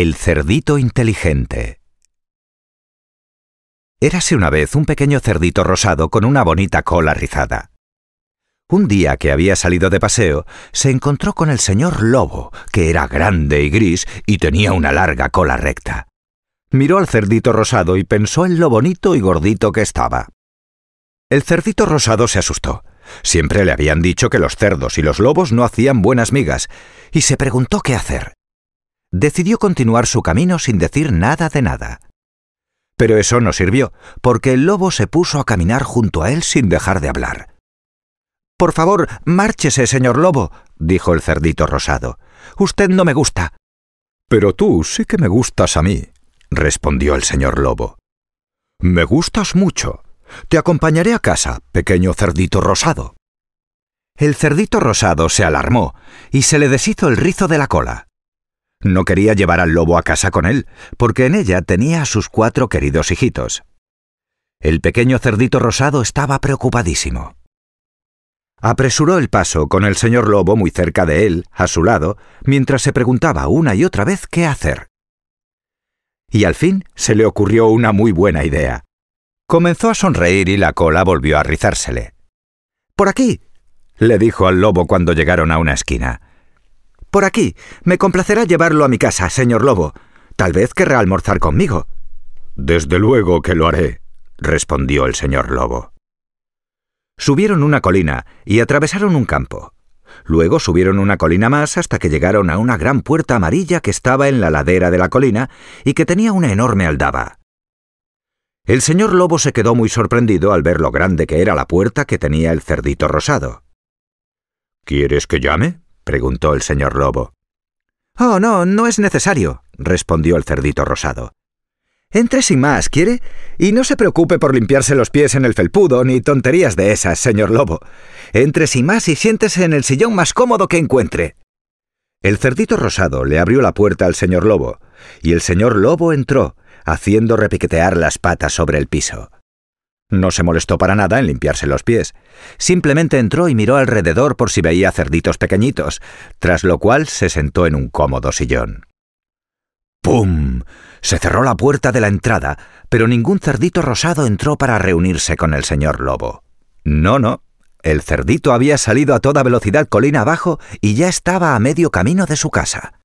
El cerdito inteligente. Érase una vez un pequeño cerdito rosado con una bonita cola rizada. Un día que había salido de paseo, se encontró con el señor Lobo, que era grande y gris y tenía una larga cola recta. Miró al cerdito rosado y pensó en lo bonito y gordito que estaba. El cerdito rosado se asustó. Siempre le habían dicho que los cerdos y los lobos no hacían buenas migas, y se preguntó qué hacer. Decidió continuar su camino sin decir nada de nada. Pero eso no sirvió, porque el lobo se puso a caminar junto a él sin dejar de hablar. Por favor, márchese, señor lobo, dijo el cerdito rosado. Usted no me gusta. Pero tú sí que me gustas a mí, respondió el señor lobo. Me gustas mucho. Te acompañaré a casa, pequeño cerdito rosado. El cerdito rosado se alarmó y se le deshizo el rizo de la cola. No quería llevar al lobo a casa con él, porque en ella tenía a sus cuatro queridos hijitos. El pequeño cerdito rosado estaba preocupadísimo. Apresuró el paso con el señor lobo muy cerca de él, a su lado, mientras se preguntaba una y otra vez qué hacer. Y al fin se le ocurrió una muy buena idea. Comenzó a sonreír y la cola volvió a rizársele. Por aquí, le dijo al lobo cuando llegaron a una esquina. Por aquí. Me complacerá llevarlo a mi casa, señor lobo. Tal vez querrá almorzar conmigo. Desde luego que lo haré, respondió el señor lobo. Subieron una colina y atravesaron un campo. Luego subieron una colina más hasta que llegaron a una gran puerta amarilla que estaba en la ladera de la colina y que tenía una enorme aldaba. El señor lobo se quedó muy sorprendido al ver lo grande que era la puerta que tenía el cerdito rosado. ¿Quieres que llame? Preguntó el señor lobo. Oh, no, no es necesario, respondió el cerdito rosado. Entre sin más, ¿quiere? Y no se preocupe por limpiarse los pies en el felpudo ni tonterías de esas, señor lobo. Entre sin más y siéntese en el sillón más cómodo que encuentre. El cerdito rosado le abrió la puerta al señor lobo, y el señor lobo entró, haciendo repiquetear las patas sobre el piso. No se molestó para nada en limpiarse los pies. Simplemente entró y miró alrededor por si veía cerditos pequeñitos, tras lo cual se sentó en un cómodo sillón. ¡Pum! Se cerró la puerta de la entrada, pero ningún cerdito rosado entró para reunirse con el señor lobo. No, no. El cerdito había salido a toda velocidad colina abajo y ya estaba a medio camino de su casa.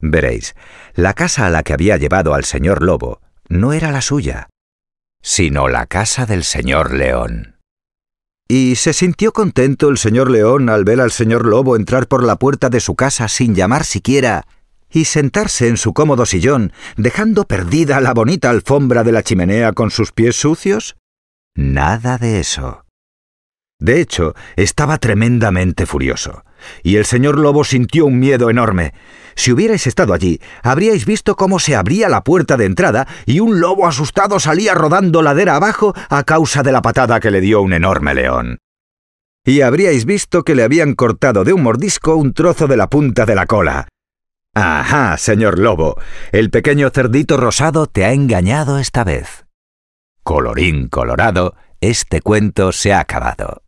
Veréis, la casa a la que había llevado al señor lobo no era la suya, sino la casa del señor león. Y se sintió contento el señor león al ver al señor lobo entrar por la puerta de su casa sin llamar siquiera y sentarse en su cómodo sillón, dejando perdida la bonita alfombra de la chimenea con sus pies sucios? Nada de eso. De hecho, estaba tremendamente furioso, y el señor Lobo sintió un miedo enorme. Si hubierais estado allí, habríais visto cómo se abría la puerta de entrada y un lobo asustado salía rodando ladera abajo a causa de la patada que le dio un enorme león. Y habríais visto que le habían cortado de un mordisco un trozo de la punta de la cola. Ajá, señor Lobo, el pequeño cerdito rosado te ha engañado esta vez. Colorín colorado, este cuento se ha acabado.